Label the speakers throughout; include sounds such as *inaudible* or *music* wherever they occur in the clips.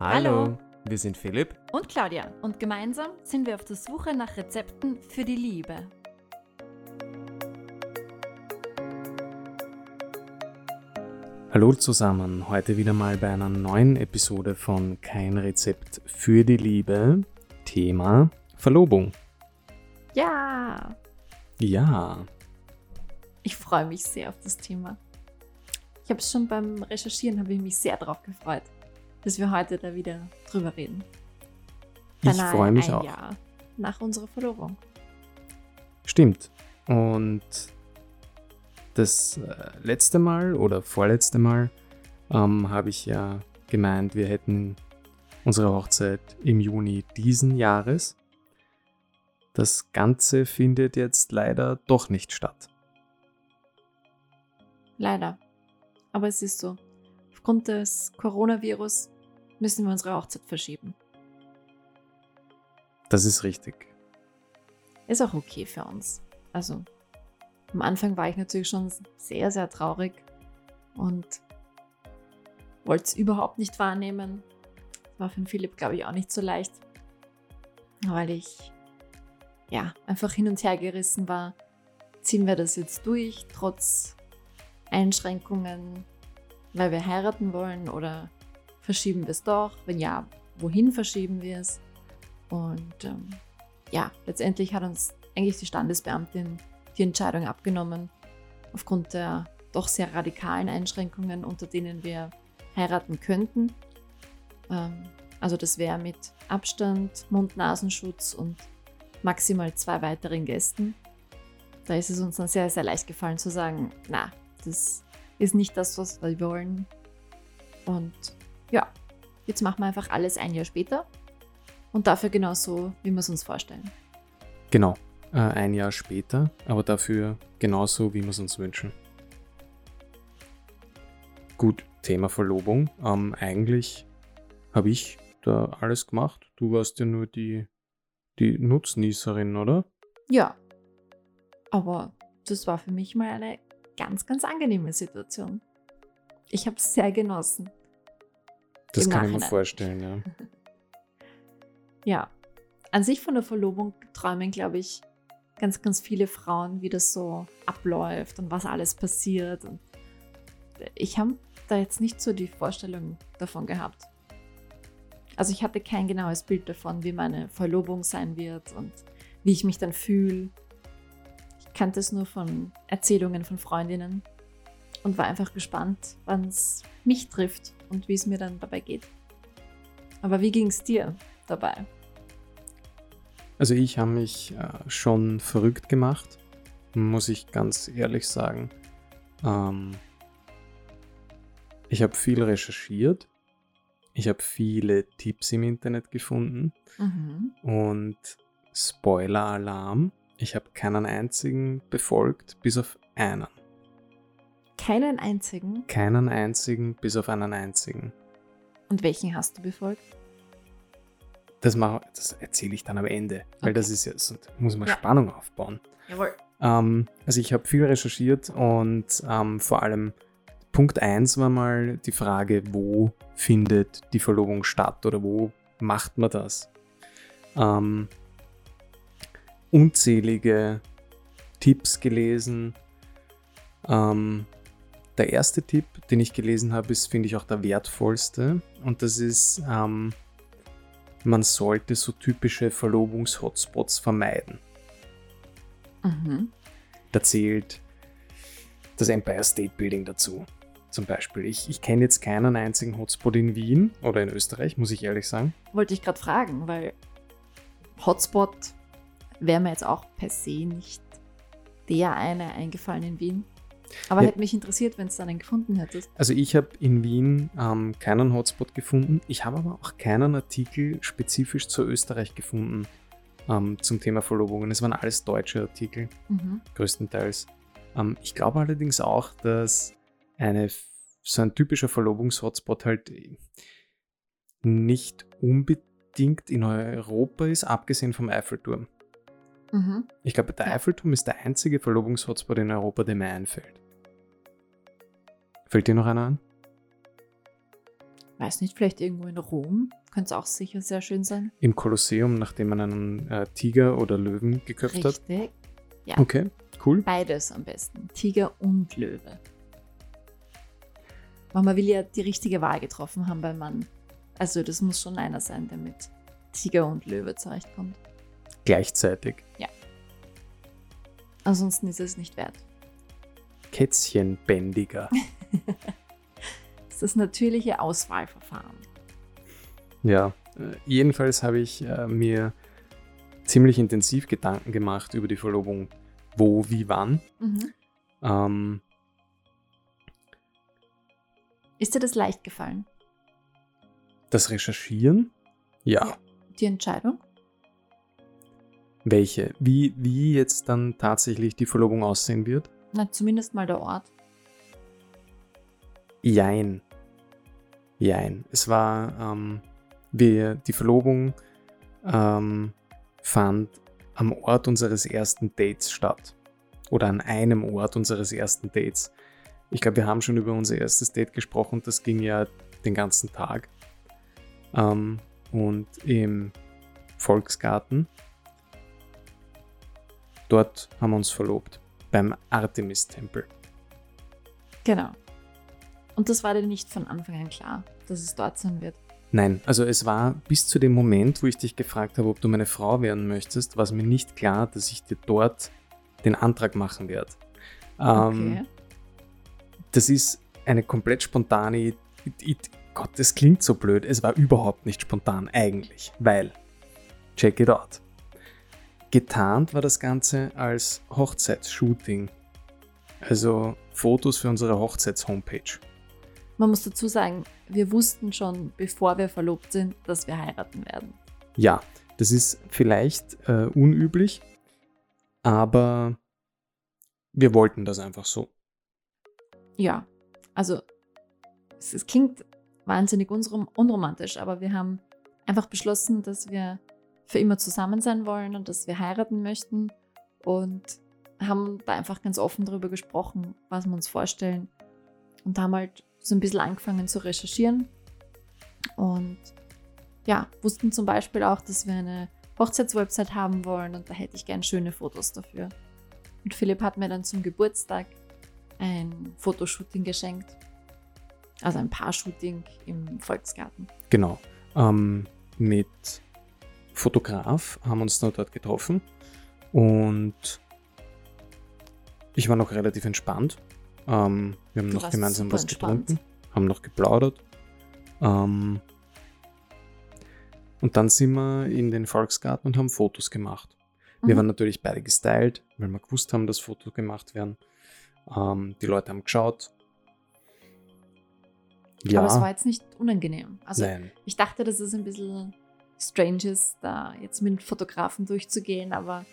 Speaker 1: Hallo, wir sind Philipp.
Speaker 2: und Claudia und gemeinsam sind wir auf der Suche nach Rezepten für die Liebe.
Speaker 1: Hallo zusammen, heute wieder mal bei einer neuen Episode von Kein Rezept für die Liebe. Thema Verlobung.
Speaker 2: Ja,
Speaker 1: Ja,
Speaker 2: ich freue mich sehr auf das Thema. Ich habe es schon beim Recherchieren, habe ich mich sehr darauf gefreut, dass wir heute da wieder drüber reden.
Speaker 1: ich freue mich
Speaker 2: ein
Speaker 1: auch.
Speaker 2: Jahr nach unserer Verlobung.
Speaker 1: Stimmt. Und das äh, letzte Mal oder vorletzte Mal ähm, habe ich ja gemeint, wir hätten unsere Hochzeit im Juni diesen Jahres. Das Ganze findet jetzt leider doch nicht statt.
Speaker 2: Leider. Aber es ist so. Aufgrund des Coronavirus müssen wir unsere Hochzeit verschieben.
Speaker 1: Das ist richtig.
Speaker 2: Ist auch okay für uns. Also, am Anfang war ich natürlich schon sehr, sehr traurig und wollte es überhaupt nicht wahrnehmen. War für den Philipp, glaube ich, auch nicht so leicht, weil ich ja einfach hin und her gerissen war. Ziehen wir das jetzt durch, trotz Einschränkungen, weil wir heiraten wollen oder verschieben wir es doch? Wenn ja, wohin verschieben wir es? Und ähm, ja, letztendlich hat uns eigentlich die Standesbeamtin die Entscheidung abgenommen, aufgrund der doch sehr radikalen Einschränkungen, unter denen wir heiraten könnten. Ähm, also das wäre mit Abstand, Mund-Nasenschutz und maximal zwei weiteren Gästen. Da ist es uns dann sehr, sehr leicht gefallen zu sagen, na, das ist nicht das, was wir wollen. Und ja, jetzt machen wir einfach alles ein Jahr später und dafür genau so, wie wir es uns vorstellen.
Speaker 1: Genau, äh, ein Jahr später, aber dafür genauso, wie wir es uns wünschen. Gut, Thema Verlobung. Ähm, eigentlich habe ich da alles gemacht. Du warst ja nur die, die Nutznießerin, oder?
Speaker 2: Ja, aber das war für mich mal eine ganz, ganz angenehme Situation. Ich habe es sehr genossen.
Speaker 1: Das kann ich mir
Speaker 2: Nachhinein.
Speaker 1: vorstellen, ja. *laughs*
Speaker 2: Ja, an sich von der Verlobung träumen, glaube ich, ganz, ganz viele Frauen, wie das so abläuft und was alles passiert. Und ich habe da jetzt nicht so die Vorstellung davon gehabt. Also ich hatte kein genaues Bild davon, wie meine Verlobung sein wird und wie ich mich dann fühle. Ich kannte es nur von Erzählungen von Freundinnen und war einfach gespannt, wann es mich trifft und wie es mir dann dabei geht. Aber wie ging es dir dabei?
Speaker 1: Also ich habe mich äh, schon verrückt gemacht, muss ich ganz ehrlich sagen. Ähm, ich habe viel recherchiert. Ich habe viele Tipps im Internet gefunden.
Speaker 2: Mhm.
Speaker 1: Und Spoiler-Alarm, ich habe keinen einzigen befolgt, bis auf einen.
Speaker 2: Keinen einzigen.
Speaker 1: Keinen einzigen, bis auf einen einzigen.
Speaker 2: Und welchen hast du befolgt?
Speaker 1: Das, mach- das erzähle ich dann am Ende, weil
Speaker 2: Okay.
Speaker 1: das ist ja, muss man
Speaker 2: Ja.
Speaker 1: Spannung aufbauen.
Speaker 2: Jawohl.
Speaker 1: Ähm, also ich habe viel recherchiert und ähm, vor allem Punkt 1 war mal die Frage, wo findet die Verlobung statt oder wo macht man das? Ähm, unzählige Tipps gelesen. Ähm, der erste Tipp, den ich gelesen habe, ist, finde ich, auch der wertvollste. Und das ist, ähm, man sollte so typische Verlobungs-Hotspots vermeiden.
Speaker 2: Mhm.
Speaker 1: Da zählt das Empire State Building dazu. Zum Beispiel. Ich, ich kenne jetzt keinen einzigen Hotspot in Wien oder in Österreich, muss ich ehrlich sagen.
Speaker 2: Wollte ich gerade fragen, weil Hotspot wäre mir jetzt auch per se nicht der eine eingefallen in Wien. Aber
Speaker 1: Ja.
Speaker 2: hätte mich interessiert, wenn du einen gefunden hättest.
Speaker 1: Also ich habe in Wien ähm, keinen Hotspot gefunden. Ich habe aber auch keinen Artikel spezifisch zu Österreich gefunden ähm, zum Thema Verlobungen. Es waren alles deutsche Artikel,
Speaker 2: Mhm.
Speaker 1: größtenteils. Ähm, ich glaube allerdings auch, dass eine, so ein typischer Verlobungshotspot halt nicht unbedingt in Europa ist, abgesehen vom Eiffelturm.
Speaker 2: Mhm.
Speaker 1: Ich glaube, der. Eiffelturm ist der einzige Verlobungshotspot in Europa, der mir einfällt. Fällt dir noch einer an?
Speaker 2: weiß nicht, vielleicht irgendwo in Rom. Könnte es auch sicher sehr schön sein.
Speaker 1: Im Kolosseum, nachdem man einen äh, Tiger oder Löwen geköpft hat.
Speaker 2: Richtig. Ja.
Speaker 1: Okay, cool.
Speaker 2: Beides am besten. Tiger und Löwe. Mama will ja die richtige Wahl getroffen haben beim Mann. Also das muss schon einer sein, der mit Tiger und Löwe zurechtkommt.
Speaker 1: Gleichzeitig.
Speaker 2: Ansonsten ist es nicht wert.
Speaker 1: Kätzchenbändiger. *laughs*
Speaker 2: Das ist das natürliche Auswahlverfahren.
Speaker 1: Ja, äh, jedenfalls habe ich äh, mir ziemlich intensiv Gedanken gemacht über die Verlobung. Wo, wie, wann.
Speaker 2: Mhm.
Speaker 1: Ähm,
Speaker 2: Ist dir das leicht gefallen?
Speaker 1: das Recherchieren? Ja.
Speaker 2: Ja. Die Entscheidung?
Speaker 1: Welche? Wie, wie jetzt dann tatsächlich die Verlobung aussehen wird?
Speaker 2: Na, zumindest mal der Ort.
Speaker 1: Jein. Jein. Es war, ähm, wir, die Verlobung ähm, fand am Ort unseres ersten Dates statt. Oder an einem Ort unseres ersten Dates. Ich glaube, wir haben schon über unser erstes Date gesprochen. Das ging ja den ganzen Tag. Ähm, und im Volksgarten. Dort haben wir uns verlobt. Beim Artemis-Tempel.
Speaker 2: Genau. Und das war dir nicht von Anfang an klar, dass es dort sein wird.
Speaker 1: Nein, also es war bis zu dem Moment, wo ich dich gefragt habe, ob du meine Frau werden möchtest, war es mir nicht klar, dass ich dir dort den Antrag machen werde. Ähm,
Speaker 2: Okay.
Speaker 1: Das ist eine komplett spontane. I- I- Gott, das klingt so blöd. Es war überhaupt nicht spontan eigentlich, weil check it out. Getarnt war das Ganze als Hochzeitsshooting. Also Fotos für unsere Hochzeits-Homepage.
Speaker 2: Man muss dazu sagen, wir wussten schon, bevor wir verlobt sind, dass wir heiraten werden.
Speaker 1: Ja, das ist vielleicht äh, unüblich, aber wir wollten das einfach so.
Speaker 2: Ja, also es, es klingt wahnsinnig unrom unromantisch, aber wir haben einfach beschlossen, dass wir für immer zusammen sein wollen und dass wir heiraten möchten und haben da einfach ganz offen darüber gesprochen, was wir uns vorstellen und haben halt so ein bisschen angefangen zu recherchieren und ja, wussten zum Beispiel auch, dass wir eine Hochzeitswebsite haben wollen und da hätte ich gern schöne Fotos dafür. Und Philipp hat mir dann zum Geburtstag ein Fotoshooting geschenkt. Also ein Paar-Shooting im Volksgarten.
Speaker 1: Genau. Ähm, mit Fotograf haben uns noch dort getroffen und ich war noch relativ entspannt. Ähm, wir haben
Speaker 2: Du
Speaker 1: noch gemeinsam was
Speaker 2: entspannt.
Speaker 1: getrunken, haben noch geplaudert. Ähm, und dann sind wir in den Volksgarten und haben Fotos gemacht. Wir
Speaker 2: Mhm.
Speaker 1: waren natürlich beide gestylt, weil wir gewusst haben, dass Fotos gemacht werden. Ähm, die Leute haben geschaut. Ja,
Speaker 2: Aber es war jetzt nicht unangenehm. Also
Speaker 1: nein.
Speaker 2: ich dachte, dass es ein bisschen strange ist, da jetzt mit Fotografen durchzugehen, aber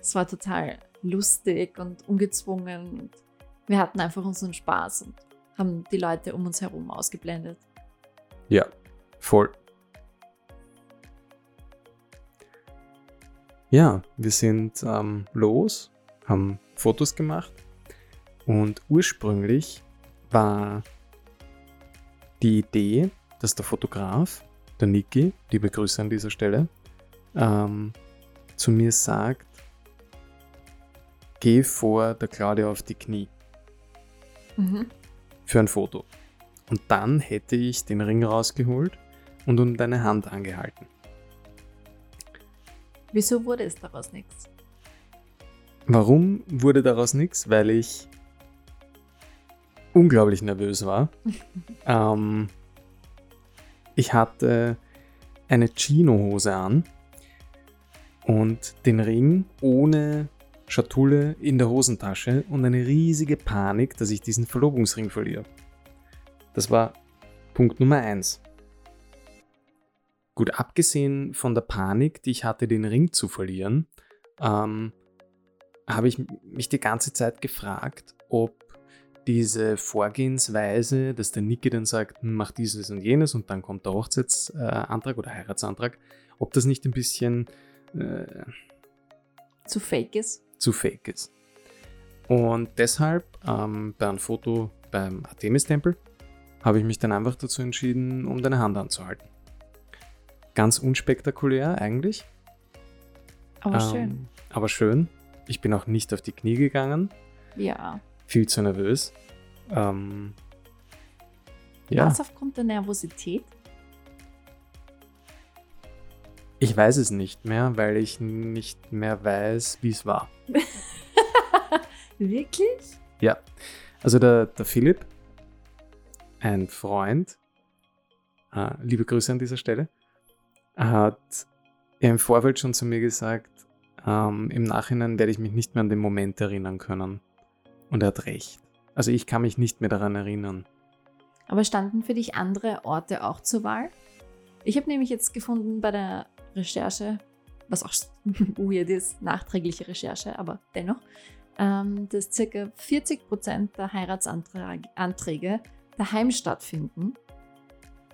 Speaker 2: es war total lustig und ungezwungen. Und wir hatten einfach unseren Spaß und haben die Leute um uns herum ausgeblendet.
Speaker 1: Ja, voll. Ja, wir sind ähm, los, haben Fotos gemacht und ursprünglich war die Idee, dass der Fotograf, der Niki, liebe Grüße an dieser Stelle, ähm, zu mir sagt, geh vor der Claudia auf die Knie
Speaker 2: Mhm.
Speaker 1: für ein Foto. Und dann hätte ich den Ring rausgeholt und um deine Hand angehalten.
Speaker 2: Wieso wurde es daraus nichts?
Speaker 1: Warum wurde daraus nichts? Weil ich unglaublich nervös war. *laughs* ähm, ich hatte eine Chino-Hose an und den Ring ohne Schatulle in der Hosentasche und eine riesige Panik, dass ich diesen Verlobungsring verliere. Das war Punkt Nummer eins. Gut, abgesehen von der Panik, die ich hatte, den Ring zu verlieren, ähm, habe ich mich die ganze Zeit gefragt, ob diese Vorgehensweise, dass der Niki dann sagt, hm, mach dieses und jenes und dann kommt der Hochzeitsantrag oder Heiratsantrag, ob das nicht ein bisschen äh,
Speaker 2: Zu fake ist?
Speaker 1: zu fake ist. Und deshalb ähm, bei einem Foto beim Artemis-Tempel habe ich mich dann einfach dazu entschieden, um deine Hand anzuhalten. Ganz unspektakulär eigentlich.
Speaker 2: Aber
Speaker 1: Ähm,
Speaker 2: schön.
Speaker 1: Aber schön. Ich bin auch nicht auf die Knie gegangen.
Speaker 2: Ja.
Speaker 1: Viel zu nervös. Ähm, ja,
Speaker 2: Was aufgrund der Nervosität?
Speaker 1: ich weiß es nicht mehr, weil ich nicht mehr weiß, wie es war. *laughs*
Speaker 2: Wirklich?
Speaker 1: Ja, also der, der Philipp, ein Freund, äh, liebe Grüße an dieser Stelle, hat im Vorfeld schon zu mir gesagt, ähm, im Nachhinein werde ich mich nicht mehr an den Moment erinnern können. Und er hat recht. Also ich kann mich nicht mehr daran erinnern.
Speaker 2: Aber standen für dich andere Orte auch zur Wahl? Ich habe nämlich jetzt gefunden bei der Recherche, was auch *laughs* weird ist, nachträgliche Recherche, aber dennoch, ähm, dass ca. 40% der Heiratsanträge daheim stattfinden,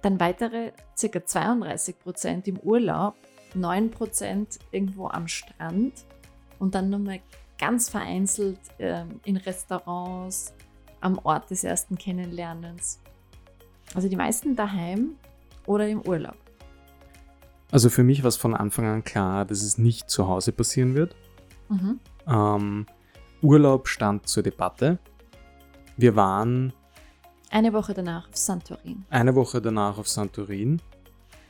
Speaker 2: dann weitere ca. 32% im Urlaub, 9% irgendwo am Strand und dann nochmal ganz vereinzelt ähm, in Restaurants am Ort des ersten Kennenlernens. Also die meisten daheim oder im Urlaub.
Speaker 1: Also für mich war es von Anfang an klar, dass es nicht zu Hause passieren wird.
Speaker 2: Mhm.
Speaker 1: Ähm, Urlaub stand zur Debatte. Wir waren
Speaker 2: Eine Woche danach auf Santorin.
Speaker 1: eine Woche danach auf Santorin.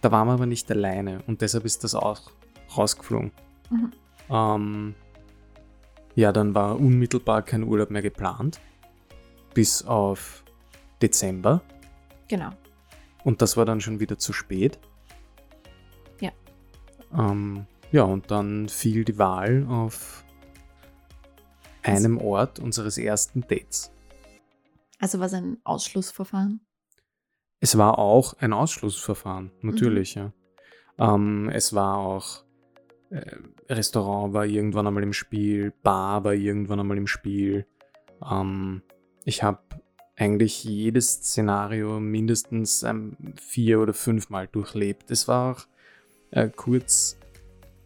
Speaker 1: Da waren wir aber nicht alleine und deshalb ist das auch rausgeflogen.
Speaker 2: Mhm.
Speaker 1: Ähm, ja, dann war unmittelbar kein Urlaub mehr geplant. Bis auf Dezember.
Speaker 2: Genau.
Speaker 1: Und das war dann schon wieder zu spät.
Speaker 2: Ja.
Speaker 1: Ähm, ja, und dann fiel die Wahl auf einem Ort unseres ersten Dates.
Speaker 2: Also war es ein Ausschlussverfahren.
Speaker 1: Es war auch ein Ausschlussverfahren, natürlich, ja. Ähm, es war auch, äh, Restaurant war irgendwann einmal im Spiel, Bar war irgendwann einmal im Spiel. Ähm, ich habe eigentlich jedes Szenario mindestens ähm, vier oder fünfmal durchlebt. Es war auch äh, kurz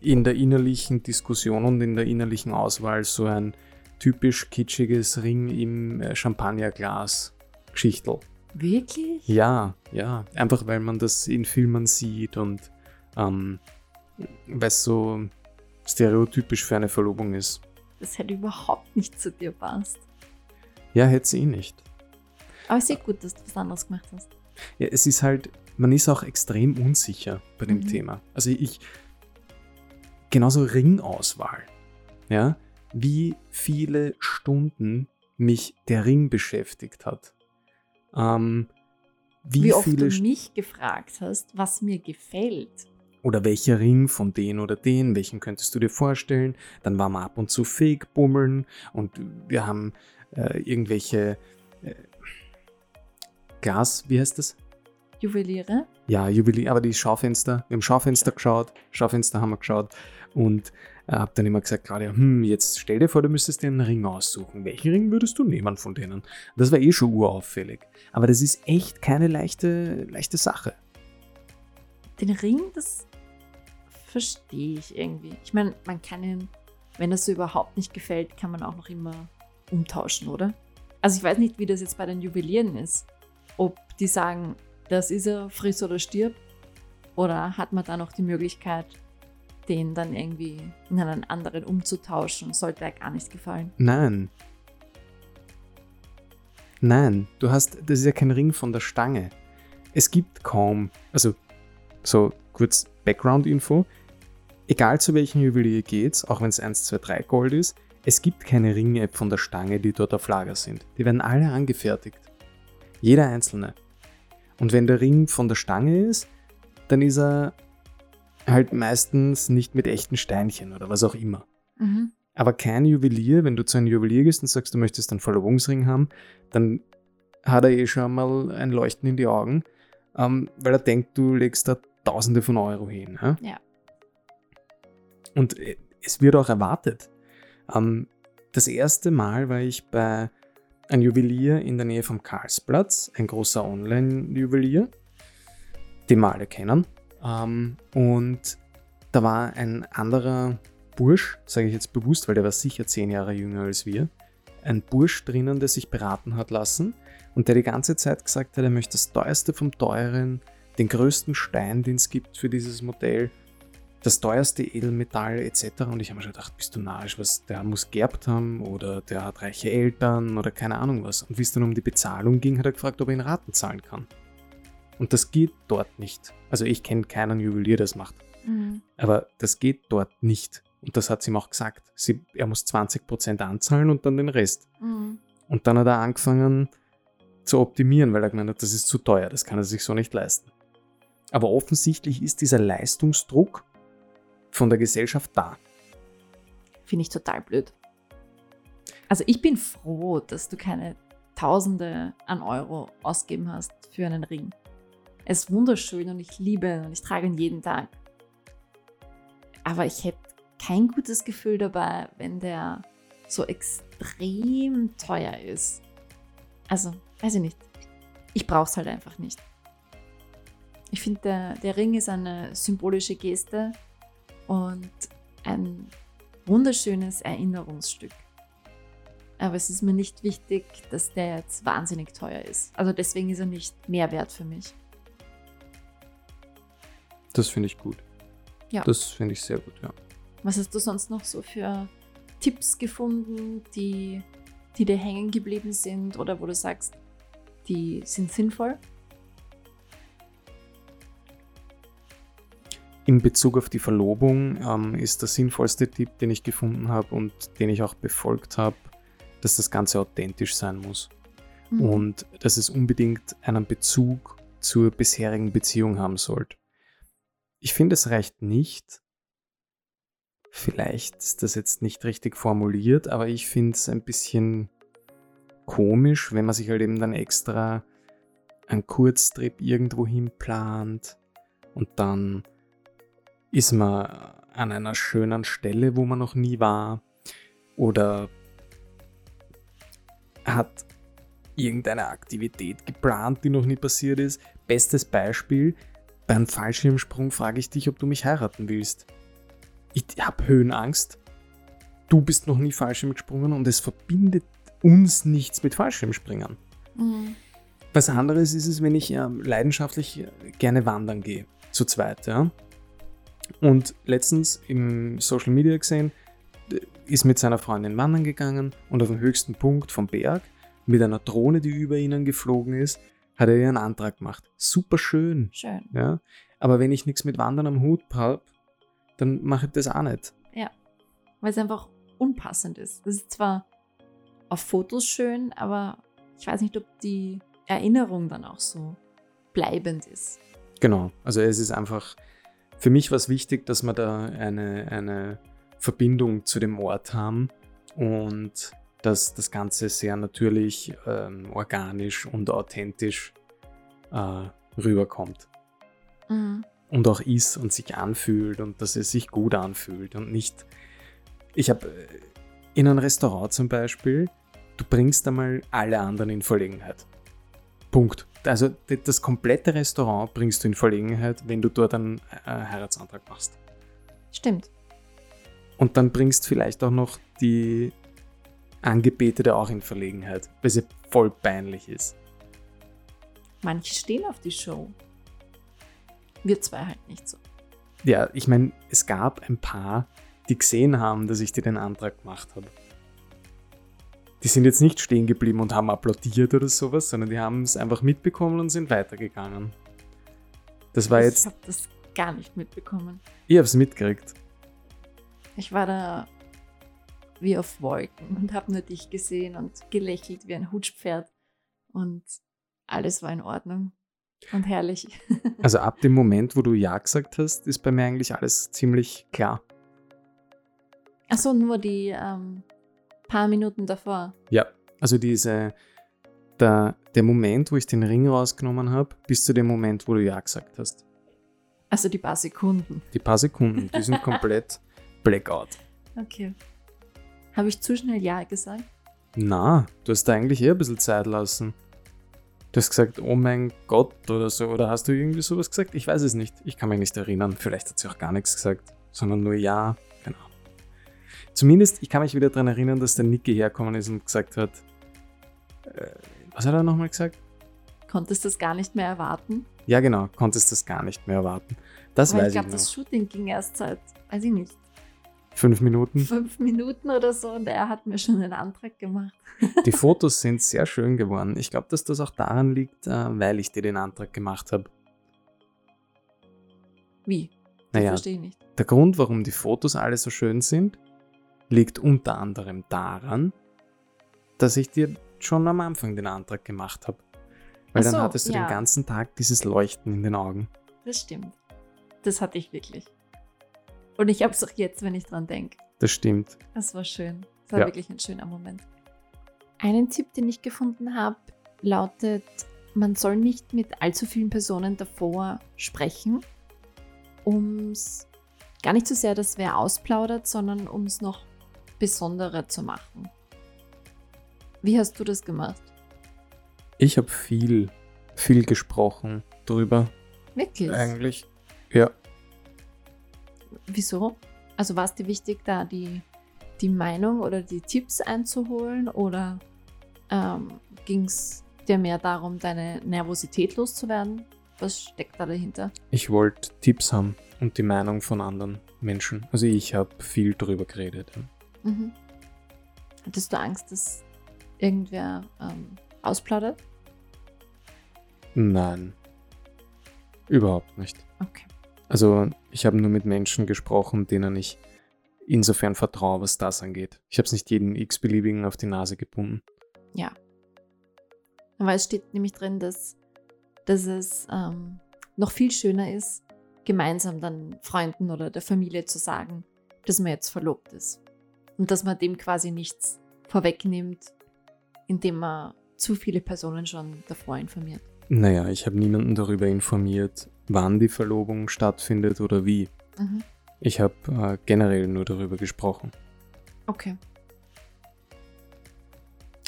Speaker 1: in der innerlichen Diskussion und in der innerlichen Auswahl so ein typisch kitschiges Ring im äh, Champagnerglas Geschichtel.
Speaker 2: Wirklich?
Speaker 1: Ja, ja. Einfach weil man das in Filmen sieht und ähm, weil es so stereotypisch für eine Verlobung ist.
Speaker 2: Das hätte überhaupt nicht zu dir passt.
Speaker 1: Ja, hätte sie eh nicht.
Speaker 2: Aber ich sehe gut, dass du was anderes gemacht hast.
Speaker 1: Ja, es ist halt, man ist auch extrem unsicher bei dem
Speaker 2: Mhm.
Speaker 1: Thema. Also ich, genauso Ringauswahl. Ja, wie viele Stunden mich der Ring beschäftigt hat. Ähm, wie,
Speaker 2: Wie, oft
Speaker 1: viele
Speaker 2: du mich gefragt hast, was mir gefällt.
Speaker 1: Oder welcher Ring von den oder den, welchen könntest du dir vorstellen. Dann waren wir ab und zu Fake bummeln und wir haben äh, irgendwelche äh, Glas, wie heißt das?
Speaker 2: Juweliere?
Speaker 1: Ja, Jubiläum, aber die Schaufenster. Wir haben Schaufenster geschaut, Schaufenster haben wir geschaut und äh, habe dann immer gesagt, Claudia, hm, jetzt stell dir vor, du müsstest dir einen Ring aussuchen. Welchen Ring würdest du nehmen von denen? Das war eh schon urauffällig. Aber das ist echt keine leichte, leichte Sache.
Speaker 2: Den Ring, das verstehe ich irgendwie. Ich meine, man kann ihn, wenn es so überhaupt nicht gefällt, kann man auch noch immer umtauschen, oder? Also ich weiß nicht, wie das jetzt bei den Juwelieren ist. Ob die sagen, das ist er, friss oder stirb. Oder hat man da noch die Möglichkeit, den dann irgendwie in einen anderen umzutauschen, sollte er gar nicht gefallen.
Speaker 1: Nein. Nein, du hast, das ist ja kein Ring von der Stange. Es gibt kaum, also so kurz Background-Info, egal zu welchem Juwelier geht's, auch wenn es 1, 2, 3 Gold ist, es gibt keine Ringe von der Stange, die dort auf Lager sind. Die werden alle angefertigt. Jeder einzelne. Und wenn der Ring von der Stange ist, dann ist er halt meistens nicht mit echten Steinchen oder was auch immer.
Speaker 2: Mhm.
Speaker 1: Aber kein Juwelier, wenn du zu einem Juwelier gehst und sagst, du möchtest einen Verlobungsring haben, dann hat er eh schon mal ein Leuchten in die Augen, ähm, weil er denkt, du legst da Tausende von Euro hin. Ja?
Speaker 2: Ja.
Speaker 1: Und äh, es wird auch erwartet. Ähm, das erste Mal war ich bei einem Juwelier in der Nähe vom Karlsplatz, ein großer Online-Juwelier, den wir alle kennen. Ähm, und da war ein anderer Bursch, sage ich jetzt bewusst, weil der war sicher zehn Jahre jünger als wir, ein Bursch drinnen, der sich beraten hat lassen und der die ganze Zeit gesagt hat, er möchte das teuerste vom teuren, den größten Stein, den es gibt für dieses Modell, das teuerste Edelmetall etc. Und ich habe mir schon gedacht, bist du narrisch, was der muss geerbt haben oder der hat reiche Eltern oder keine Ahnung was. Und wie es dann um die Bezahlung ging, hat er gefragt, ob er in Raten zahlen kann. Und das geht dort nicht. Also ich kenne keinen Juwelier, der das macht. Mhm. Aber das geht dort nicht. Und das hat sie ihm auch gesagt. Sie, er muss 20% anzahlen und dann den Rest. Mhm. Und dann hat er angefangen zu optimieren, weil er gemeint hat, das ist zu teuer, das kann er sich so nicht leisten. Aber offensichtlich ist dieser Leistungsdruck von der Gesellschaft da.
Speaker 2: Finde ich total blöd. Also ich bin froh, dass du keine Tausende an Euro ausgeben hast für einen Ring. Er ist wunderschön und ich liebe ihn und ich trage ihn jeden Tag. Aber ich hätte kein gutes Gefühl dabei, wenn der so extrem teuer ist. Also, weiß ich nicht. Ich brauche es halt einfach nicht. Ich finde, der, der Ring ist eine symbolische Geste und ein wunderschönes Erinnerungsstück. Aber es ist mir nicht wichtig, dass der jetzt wahnsinnig teuer ist. Also deswegen ist er nicht mehr wert für mich.
Speaker 1: Das finde ich gut. Ja. Das finde ich sehr gut, ja.
Speaker 2: Was hast du sonst noch so für Tipps gefunden, die, die dir hängen geblieben sind oder wo du sagst, die sind sinnvoll?
Speaker 1: In Bezug auf die Verlobung ähm, ist der sinnvollste Tipp, den ich gefunden habe und den ich auch befolgt habe, dass das Ganze authentisch sein muss. Mhm. Und dass es unbedingt einen Bezug zur bisherigen Beziehung haben sollte. Ich finde, es reicht nicht. Vielleicht ist das jetzt nicht richtig formuliert, aber ich finde es ein bisschen komisch, wenn man sich halt eben dann extra einen Kurztrip irgendwohin plant und dann ist man an einer schönen Stelle, wo man noch nie war oder hat irgendeine Aktivität geplant, die noch nie passiert ist. Bestes Beispiel, beim Fallschirmsprung frage ich dich, ob du mich heiraten willst. Ich habe Höhenangst. Du bist noch nie Fallschirm gesprungen und es verbindet uns nichts mit Fallschirmspringen. Mhm. Was anderes ist es, wenn ich äh, leidenschaftlich gerne wandern gehe, zu zweit. Ja? Und letztens im Social Media gesehen, ist mit seiner Freundin wandern gegangen und auf dem höchsten Punkt vom Berg mit einer Drohne, die über ihnen geflogen ist, hat er ihren Antrag gemacht. Super schön.
Speaker 2: Schön.
Speaker 1: Ja? Aber wenn ich nichts mit Wandern am Hut habe, dann mache ich das auch nicht.
Speaker 2: Ja, weil es einfach unpassend ist. Das ist zwar auf Fotos schön, aber ich weiß nicht, ob die Erinnerung dann auch so bleibend ist.
Speaker 1: Genau, also es ist einfach, für mich war es wichtig, dass wir da eine, eine Verbindung zu dem Ort haben und dass das Ganze sehr natürlich, ähm, organisch und authentisch äh, rüberkommt. Mhm. Und auch ist und sich anfühlt und dass es sich gut anfühlt und nicht. Ich habe äh, in einem Restaurant zum Beispiel, du bringst einmal alle anderen in Verlegenheit. Punkt. Also das komplette Restaurant bringst du in Verlegenheit, wenn du dort einen äh, Heiratsantrag machst.
Speaker 2: Stimmt.
Speaker 1: Und dann bringst vielleicht auch noch die Angebetete auch in Verlegenheit, weil sie voll peinlich ist.
Speaker 2: Manche stehen auf die Show. Wir zwei halt nicht so.
Speaker 1: Ja, ich meine, es gab ein paar, die gesehen haben, dass ich dir den Antrag gemacht habe. Die sind jetzt nicht stehen geblieben und haben applaudiert oder sowas, sondern die haben es einfach mitbekommen und sind weitergegangen. Das war
Speaker 2: ich
Speaker 1: jetzt.
Speaker 2: Ich habe das gar nicht mitbekommen.
Speaker 1: Ich habe es mitgekriegt.
Speaker 2: Ich war da wie auf Wolken und habe nur dich gesehen und gelächelt wie ein Hutschpferd. Und alles war in Ordnung und herrlich. *laughs*
Speaker 1: also ab dem Moment, wo du Ja gesagt hast, ist bei mir eigentlich alles ziemlich klar.
Speaker 2: Achso, nur die ähm, paar Minuten davor.
Speaker 1: Ja, also diese, der, der Moment, wo ich den Ring rausgenommen habe, bis zu dem Moment, wo du Ja gesagt hast.
Speaker 2: Also die paar Sekunden.
Speaker 1: Die paar Sekunden, die sind *laughs* komplett Blackout.
Speaker 2: Okay. Habe ich zu schnell Ja gesagt?
Speaker 1: Na, du hast da eigentlich eher ein bisschen Zeit lassen. Du hast gesagt, oh mein Gott oder so, oder hast du irgendwie sowas gesagt? Ich weiß es nicht. Ich kann mich nicht erinnern. Vielleicht hat sie auch gar nichts gesagt, sondern nur Ja. Zumindest, ich kann mich wieder daran erinnern, dass der Niki hergekommen ist und gesagt hat, äh, Was hat er nochmal gesagt?
Speaker 2: Konntest das gar nicht mehr erwarten?
Speaker 1: Ja, genau, konntest das gar nicht mehr erwarten. Das
Speaker 2: Aber
Speaker 1: weiß
Speaker 2: ich glaube,
Speaker 1: ich
Speaker 2: das
Speaker 1: noch.
Speaker 2: Shooting ging erst seit, weiß ich nicht,
Speaker 1: Fünf Minuten.
Speaker 2: fünf Minuten oder so und er hat mir schon einen Antrag gemacht.
Speaker 1: Die *laughs* Fotos sind sehr schön geworden. Ich glaube, dass das auch daran liegt, äh, weil ich dir den Antrag gemacht habe.
Speaker 2: Wie? Das
Speaker 1: Naja,
Speaker 2: verstehe ich nicht.
Speaker 1: der Grund, warum die Fotos alle so schön sind, liegt unter anderem daran, dass ich dir schon am Anfang den Antrag gemacht habe. Weil
Speaker 2: Ach
Speaker 1: dann
Speaker 2: so,
Speaker 1: hattest du
Speaker 2: ja.
Speaker 1: den ganzen Tag dieses Leuchten in den Augen.
Speaker 2: Das stimmt. Das hatte ich wirklich. Und ich habe es auch jetzt, wenn ich dran denke.
Speaker 1: Das stimmt.
Speaker 2: Das war schön. Das war
Speaker 1: Ja.
Speaker 2: wirklich ein schöner Moment. Einen Tipp, den ich gefunden habe, lautet, man soll nicht mit allzu vielen Personen davor sprechen, um es gar nicht so sehr, dass wer ausplaudert, sondern um es noch besonderer zu machen. Wie hast du das gemacht?
Speaker 1: Ich habe viel, viel gesprochen drüber.
Speaker 2: Wirklich?
Speaker 1: Eigentlich. Ja.
Speaker 2: Wieso? Also war es dir wichtig, da die, die Meinung oder die Tipps einzuholen oder ähm, ging es dir mehr darum, deine Nervosität loszuwerden? Was steckt da dahinter?
Speaker 1: Ich wollte Tipps haben und die Meinung von anderen Menschen. Also ich habe viel drüber geredet.
Speaker 2: Mhm. Hattest du Angst, dass irgendwer ähm, ausplaudert?
Speaker 1: Nein. Überhaupt nicht.
Speaker 2: Okay.
Speaker 1: Also ich habe nur mit Menschen gesprochen, denen ich insofern vertraue, was das angeht. Ich habe es nicht jeden x-beliebigen auf die Nase gebunden.
Speaker 2: Ja. Aber es steht nämlich drin, dass, dass es ähm, noch viel schöner ist, gemeinsam dann Freunden oder der Familie zu sagen, dass man jetzt verlobt ist. Und dass man dem quasi nichts vorwegnimmt, indem man zu viele Personen schon davor informiert.
Speaker 1: Naja, ich habe niemanden darüber informiert, wann die Verlobung stattfindet oder wie.
Speaker 2: Mhm.
Speaker 1: Ich habe äh, generell nur darüber gesprochen.
Speaker 2: Okay.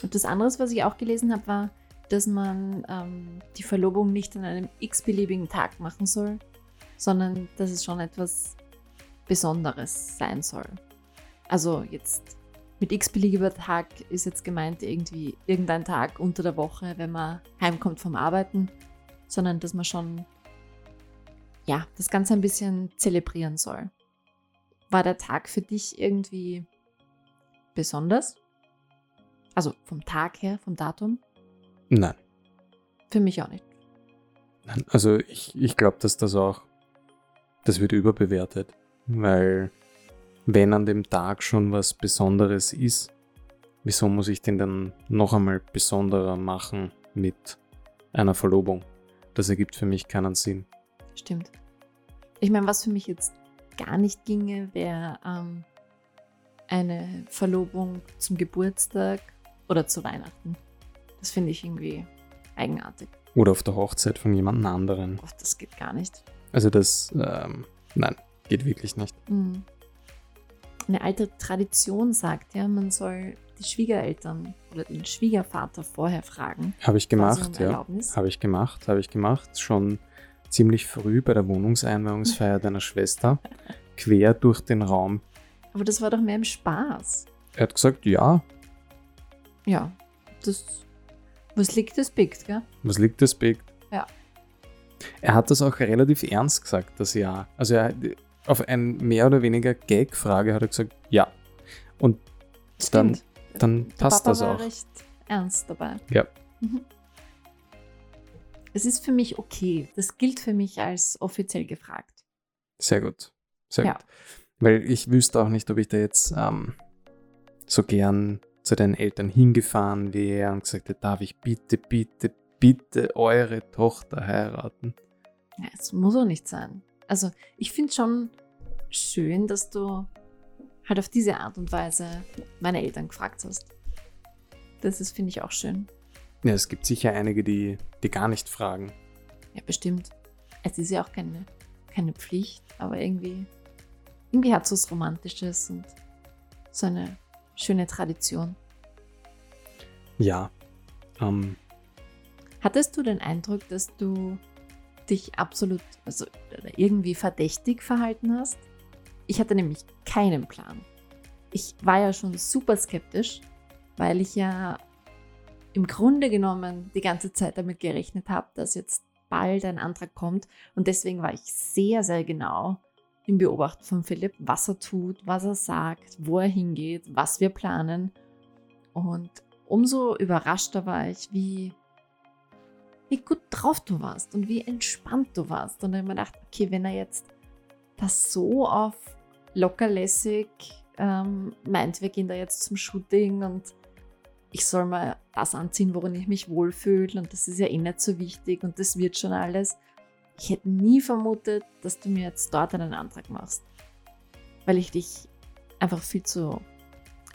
Speaker 2: Und das andere, was ich auch gelesen habe, war, dass man ähm, die Verlobung nicht an einem x-beliebigen Tag machen soll, sondern dass es schon etwas Besonderes sein soll. Also jetzt mit x-beliebiger Tag ist jetzt gemeint irgendwie irgendein Tag unter der Woche, wenn man heimkommt vom Arbeiten, sondern dass man schon ja, das Ganze ein bisschen zelebrieren soll. War der Tag für dich irgendwie besonders? Also vom Tag her, vom Datum?
Speaker 1: Nein.
Speaker 2: Für mich auch nicht.
Speaker 1: Nein. Also ich, ich glaube, dass das auch, das wird überbewertet. Weil wenn an dem Tag schon was Besonderes ist, wieso muss ich den dann noch einmal besonderer machen mit einer Verlobung? Das ergibt für mich keinen Sinn.
Speaker 2: Stimmt. Ich meine, was für mich jetzt gar nicht ginge, wäre ähm, eine Verlobung zum Geburtstag oder zu Weihnachten. Das finde ich irgendwie eigenartig.
Speaker 1: Oder auf der Hochzeit von jemand anderen.
Speaker 2: Oh, das geht gar nicht.
Speaker 1: Also das, ähm, nein, geht wirklich nicht.
Speaker 2: Mhm. Eine alte Tradition sagt ja, man soll die Schwiegereltern oder den Schwiegervater vorher fragen.
Speaker 1: Habe ich gemacht,
Speaker 2: um
Speaker 1: ja. Habe ich gemacht, habe ich gemacht. Schon ziemlich früh bei der Wohnungseinweihungsfeier deiner Schwester. *laughs* Quer durch den Raum.
Speaker 2: Aber das war doch mehr im Spaß.
Speaker 1: Er hat gesagt, ja,
Speaker 2: Ja, das. Was liegt, das biegt, gell?
Speaker 1: was liegt das Big?
Speaker 2: Ja.
Speaker 1: Er hat das auch relativ ernst gesagt, das Ja. Also er, auf eine mehr oder weniger Gag-Frage hat er gesagt, ja. Und dann,
Speaker 2: Stimmt.
Speaker 1: dann
Speaker 2: Der
Speaker 1: passt
Speaker 2: Papa
Speaker 1: das
Speaker 2: war
Speaker 1: auch.
Speaker 2: recht ernst dabei.
Speaker 1: Ja.
Speaker 2: Mhm. Es ist für mich okay. Das gilt für mich als offiziell gefragt.
Speaker 1: Sehr gut. Sehr
Speaker 2: Ja.
Speaker 1: gut. Weil ich wüsste auch nicht, ob ich da jetzt ähm, so gern zu deinen Eltern hingefahren wäre und gesagt hätte, darf ich bitte, bitte, bitte eure Tochter heiraten?
Speaker 2: Ja, es muss auch nicht sein. Also, ich finde schon schön, dass du halt auf diese Art und Weise meine Eltern gefragt hast. Das ist, finde ich, auch schön.
Speaker 1: Ja, es gibt sicher einige, die, die gar nicht fragen.
Speaker 2: Ja, bestimmt. Es ist ja auch keine, keine Pflicht, aber irgendwie, irgendwie hat es was Romantisches und so eine schöne Tradition.
Speaker 1: Ja. Ähm,
Speaker 2: Hattest du den Eindruck, dass du dich absolut, also irgendwie verdächtig verhalten hast? Ich hatte nämlich keinen Plan. Ich war ja schon super skeptisch, weil ich ja im Grunde genommen die ganze Zeit damit gerechnet habe, dass jetzt bald ein Antrag kommt. Und deswegen war ich sehr, sehr genau im Beobachten von Philipp, was er tut, was er sagt, wo er hingeht, was wir planen. Und umso überraschter war ich, wie, wie gut drauf du warst und wie entspannt du warst. Und dann habe ich mir gedacht, okay, wenn er jetzt das so auf lockerlässig ähm, meint, wir gehen da jetzt zum Shooting und ich soll mal das anziehen, worin ich mich wohlfühle und das ist ja eh nicht so wichtig und das wird schon alles. Ich hätte nie vermutet, dass du mir jetzt dort einen Antrag machst, weil ich dich einfach viel zu,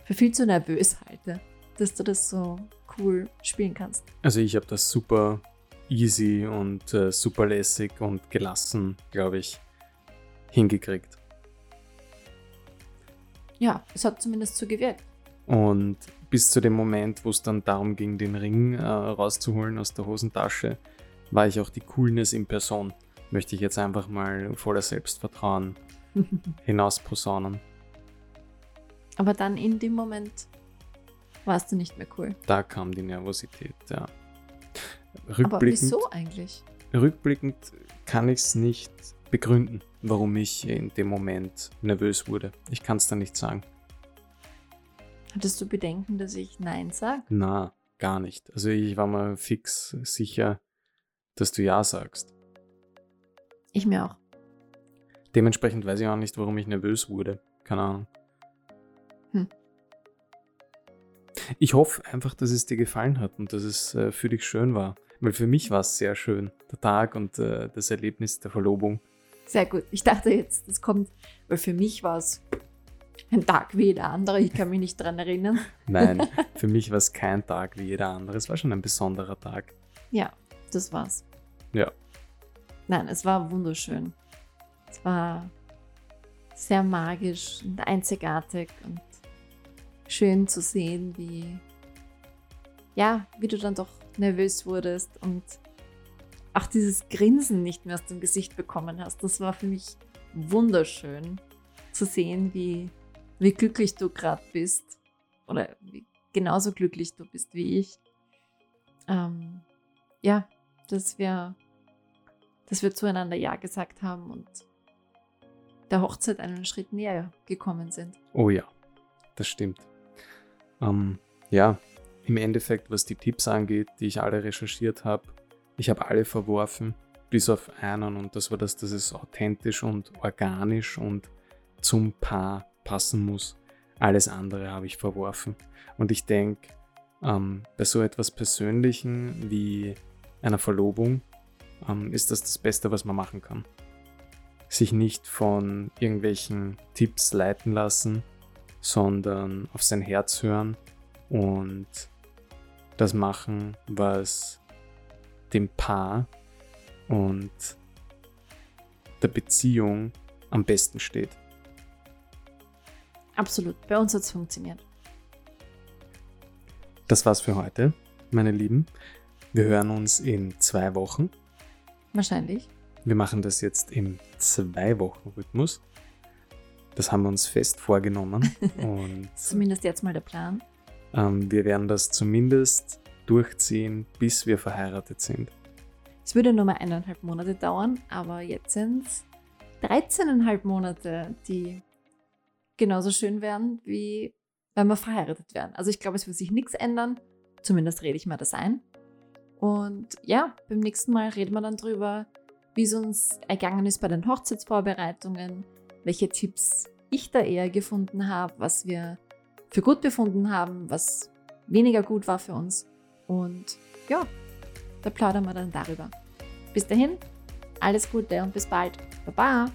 Speaker 2: für viel zu nervös halte, dass du das so cool spielen kannst.
Speaker 1: Also ich habe das super easy und äh, super lässig und gelassen, glaube ich, hingekriegt.
Speaker 2: Ja, es hat zumindest so gewirkt.
Speaker 1: Und bis zu dem Moment, wo es dann darum ging, den Ring äh, rauszuholen aus der Hosentasche, war ich auch die Coolness in Person. Möchte ich jetzt einfach mal voller Selbstvertrauen *laughs* hinausposaunen.
Speaker 2: Aber dann in dem Moment warst du nicht mehr cool.
Speaker 1: Da kam die Nervosität, ja.
Speaker 2: Aber wieso eigentlich?
Speaker 1: Rückblickend kann ich es nicht begründen, warum ich in dem Moment nervös wurde. Ich kann es da nicht sagen.
Speaker 2: Hattest du Bedenken, dass ich Nein sage?
Speaker 1: Na, gar nicht. Also ich war mir fix sicher, dass du Ja sagst.
Speaker 2: Ich mir auch.
Speaker 1: Dementsprechend weiß ich auch nicht, warum ich nervös wurde. Keine Ahnung. Hm. Ich hoffe einfach, dass es dir gefallen hat und dass es äh, für dich schön war. Weil für mich war es sehr schön, der Tag und äh, das Erlebnis der Verlobung.
Speaker 2: Sehr gut. Ich dachte jetzt, das kommt, weil für mich war es ein Tag wie jeder andere. Ich kann mich nicht daran erinnern.
Speaker 1: Nein, *laughs* für mich war es kein Tag wie jeder andere. Es war schon ein besonderer Tag.
Speaker 2: Ja, das war's.
Speaker 1: Ja.
Speaker 2: Nein, es war wunderschön. Es war sehr magisch und einzigartig und schön zu sehen, wie ja, wie du dann doch nervös wurdest und auch dieses Grinsen nicht mehr aus dem Gesicht bekommen hast. Das war für mich wunderschön zu sehen, wie wie glücklich du gerade bist oder wie genauso glücklich du bist wie ich. Ähm, ja, dass wir, dass wir zueinander Ja gesagt haben und der Hochzeit einen Schritt näher gekommen sind.
Speaker 1: Oh ja, das stimmt. Ähm, ja, im Endeffekt, was die Tipps angeht, die ich alle recherchiert habe, ich habe alle verworfen, bis auf einen und das war das, dass es authentisch und organisch und zum Paar passen muss. Alles andere habe ich verworfen. Und ich denke, ähm, bei so etwas Persönlichen wie einer Verlobung ähm, ist das das Beste, was man machen kann. Sich nicht von irgendwelchen Tipps leiten lassen, sondern auf sein Herz hören und das machen, was dem Paar und der Beziehung am besten steht.
Speaker 2: Absolut, bei uns hat es funktioniert.
Speaker 1: Das war's für heute, meine Lieben. Wir hören uns in zwei Wochen.
Speaker 2: Wahrscheinlich.
Speaker 1: Wir machen das jetzt im Zwei-Wochen-Rhythmus. Das haben wir uns fest vorgenommen. *laughs*
Speaker 2: zumindest jetzt mal der Plan.
Speaker 1: Ähm, wir werden das zumindest durchziehen, bis wir verheiratet sind.
Speaker 2: Es würde nur mal eineinhalb Monate dauern, aber jetzt sind es 13,5 Monate, die genauso schön werden, wie wenn wir verheiratet werden. Also ich glaube, es wird sich nichts ändern. Zumindest rede ich mir das ein. Und ja, beim nächsten Mal reden wir dann drüber, wie es uns ergangen ist bei den Hochzeitsvorbereitungen, welche Tipps ich da eher gefunden habe, was wir für gut befunden haben, was weniger gut war für uns. Und ja, da plaudern wir dann darüber. Bis dahin, alles Gute und bis bald. Baba!